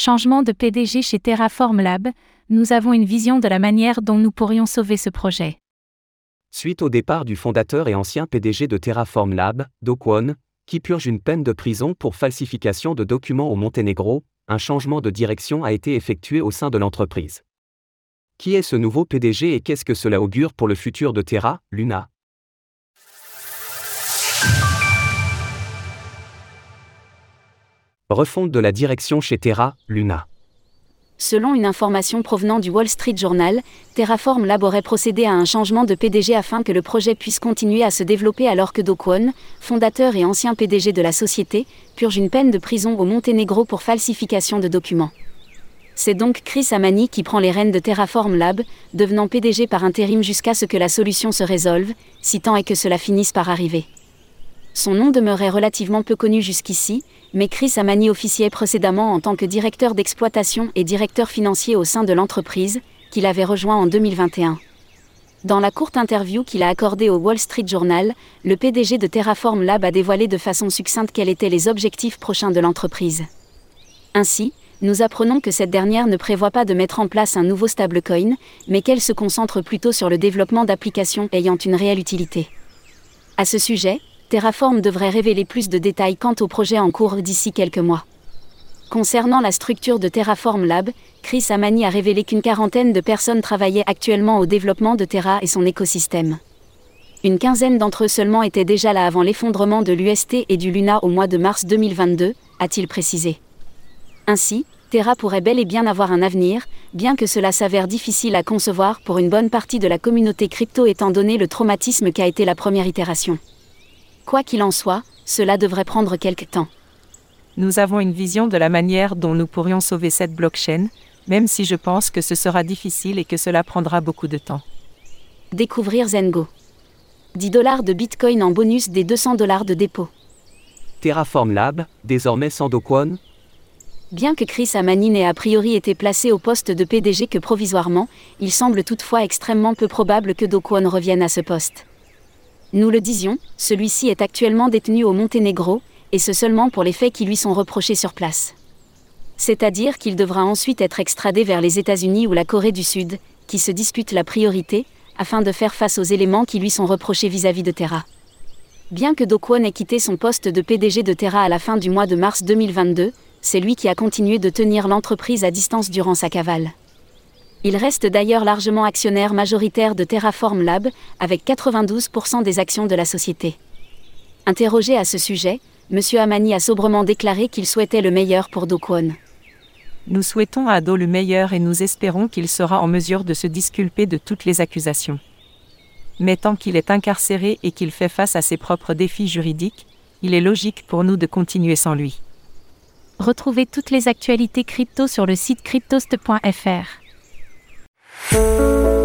Changement de PDG chez Terraform Lab, nous avons une vision de la manière dont nous pourrions sauver ce projet. Suite au départ du fondateur et ancien PDG de Terraform Lab, Do Kwon, qui purge une peine de prison pour falsification de documents au Monténégro, un changement de direction a été effectué au sein de l'entreprise. Qui est ce nouveau PDG et qu'est-ce que cela augure pour le futur de Terra, Luna? Refonte de la direction chez Terra, Luna. Selon une information provenant du Wall Street Journal, Terraform Lab aurait procédé à un changement de PDG afin que le projet puisse continuer à se développer alors que Do fondateur et ancien PDG de la société, purge une peine de prison au Monténégro pour falsification de documents. C'est donc Chris Amani qui prend les rênes de Terraform Lab, devenant PDG par intérim jusqu'à ce que la solution se résolve, si tant est que cela finisse par arriver. Son nom demeurait relativement peu connu jusqu'ici, mais Chris Amani officiait précédemment en tant que directeur d'exploitation et directeur financier au sein de l'entreprise, qu'il avait rejoint en 2021. Dans la courte interview qu'il a accordée au Wall Street Journal, le PDG de Terraform Lab a dévoilé de façon succincte quels étaient les objectifs prochains de l'entreprise. Ainsi, nous apprenons que cette dernière ne prévoit pas de mettre en place un nouveau stablecoin, mais qu'elle se concentre plutôt sur le développement d'applications ayant une réelle utilité. À ce sujet, Terraform devrait révéler plus de détails quant au projet en cours d'ici quelques mois. Concernant la structure de Terraform Lab, Chris Amani a révélé qu'une quarantaine de personnes travaillaient actuellement au développement de Terra et son écosystème. Une quinzaine d'entre eux seulement étaient déjà là avant l'effondrement de l'UST et du Luna au mois de mars 2022, a-t-il précisé. Ainsi, Terra pourrait bel et bien avoir un avenir, bien que cela s'avère difficile à concevoir pour une bonne partie de la communauté crypto étant donné le traumatisme qu'a été la première itération. Quoi qu'il en soit, cela devrait prendre quelque temps. Nous avons une vision de la manière dont nous pourrions sauver cette blockchain, même si je pense que ce sera difficile et que cela prendra beaucoup de temps. Découvrir Zengo. 10 dollars de Bitcoin en bonus des 200 dollars de dépôt. Terraform Lab, désormais sans Dokwon Bien que Chris Amani ait a priori été placé au poste de PDG que provisoirement, il semble toutefois extrêmement peu probable que Do Kwon revienne à ce poste. Nous le disions, celui-ci est actuellement détenu au Monténégro, et ce seulement pour les faits qui lui sont reprochés sur place. C'est-à-dire qu'il devra ensuite être extradé vers les États-Unis ou la Corée du Sud, qui se disputent la priorité, afin de faire face aux éléments qui lui sont reprochés vis-à-vis de Terra. Bien que Do Kwon ait quitté son poste de PDG de Terra à la fin du mois de mars 2022, c'est lui qui a continué de tenir l'entreprise à distance durant sa cavale. Il reste d'ailleurs largement actionnaire majoritaire de Terraform Lab, avec 92% des actions de la société. Interrogé à ce sujet, M. Amani a sobrement déclaré qu'il souhaitait le meilleur pour Do Kwon. Nous souhaitons à Do le meilleur et nous espérons qu'il sera en mesure de se disculper de toutes les accusations. Mais tant qu'il est incarcéré et qu'il fait face à ses propres défis juridiques, il est logique pour nous de continuer sans lui. Retrouvez toutes les actualités crypto sur le site cryptost.fr. oh you.